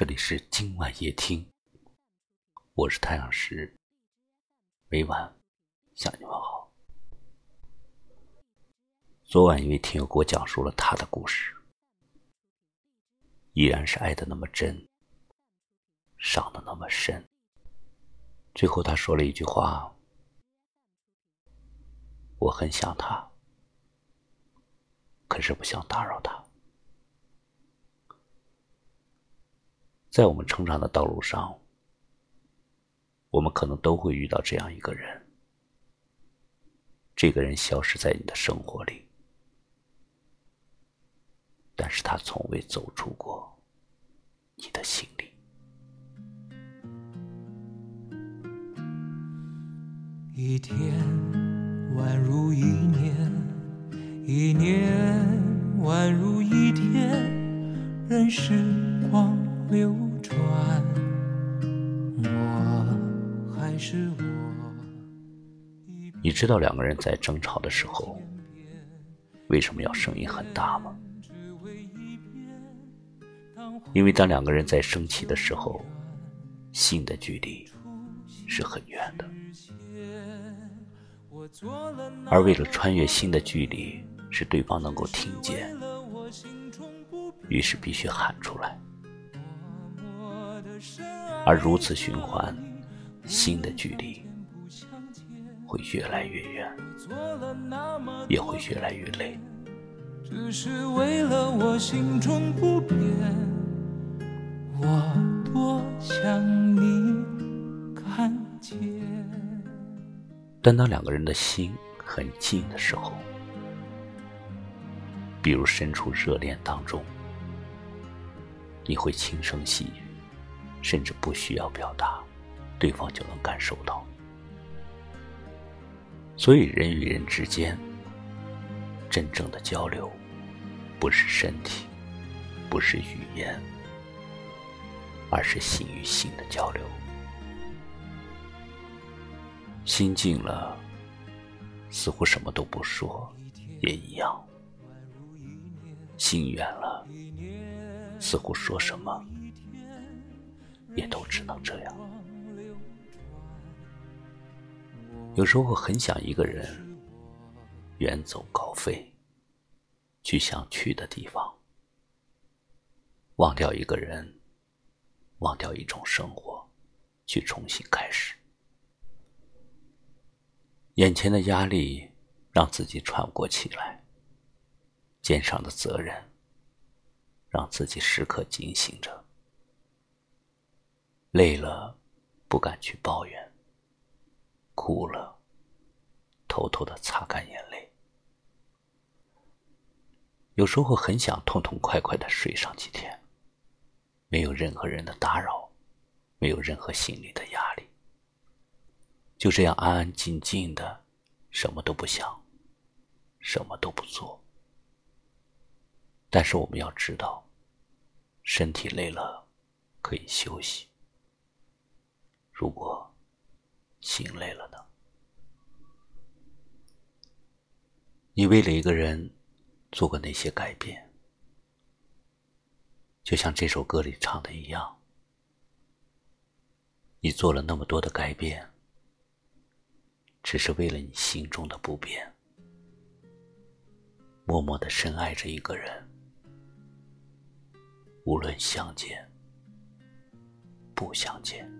这里是今晚夜听，我是太阳石，每晚向你们好。昨晚一位听友给我讲述了他的故事，依然是爱的那么真，伤的那么深。最后他说了一句话：“我很想他，可是不想打扰他。”在我们成长的道路上，我们可能都会遇到这样一个人。这个人消失在你的生活里，但是他从未走出过你的心里。一天宛如一年，一年宛如一天，任时光。流转，我还是我。你知道两个人在争吵的时候，为什么要声音很大吗？因为当两个人在生气的时候，心的距离是很远的，而为了穿越心的距离，使对方能够听见，于是必须喊出来。而如此循环，心的距离会越来越远，也会越来越累。只是为了我心中不变，我多想你看见。但当两个人的心很近的时候，比如身处热恋当中，你会轻声细语。甚至不需要表达，对方就能感受到。所以，人与人之间真正的交流，不是身体，不是语言，而是心与心的交流。心静了，似乎什么都不说，也一样；心远了，似乎说什么。也都只能这样。有时候很想一个人远走高飞，去想去的地方，忘掉一个人，忘掉一种生活，去重新开始。眼前的压力让自己喘不过气来，肩上的责任让自己时刻警醒着。累了，不敢去抱怨；哭了，偷偷的擦干眼泪。有时候很想痛痛快快的睡上几天，没有任何人的打扰，没有任何心理的压力，就这样安安静静的，什么都不想，什么都不做。但是我们要知道，身体累了，可以休息。如果心累了呢？你为了一个人做过哪些改变？就像这首歌里唱的一样，你做了那么多的改变，只是为了你心中的不变，默默的深爱着一个人，无论相见不相见。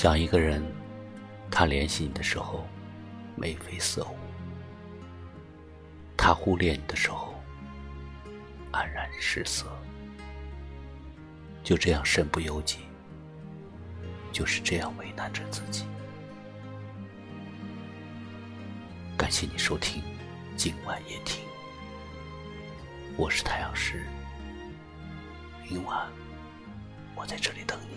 想一个人，他联系你的时候眉飞色舞，他忽略你的时候黯然失色，就这样身不由己，就是这样为难着自己。感谢你收听今晚夜听，我是太阳石，明晚我在这里等你，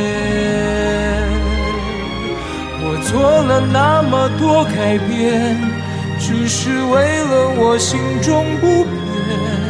做了那么多改变，只是为了我心中不变。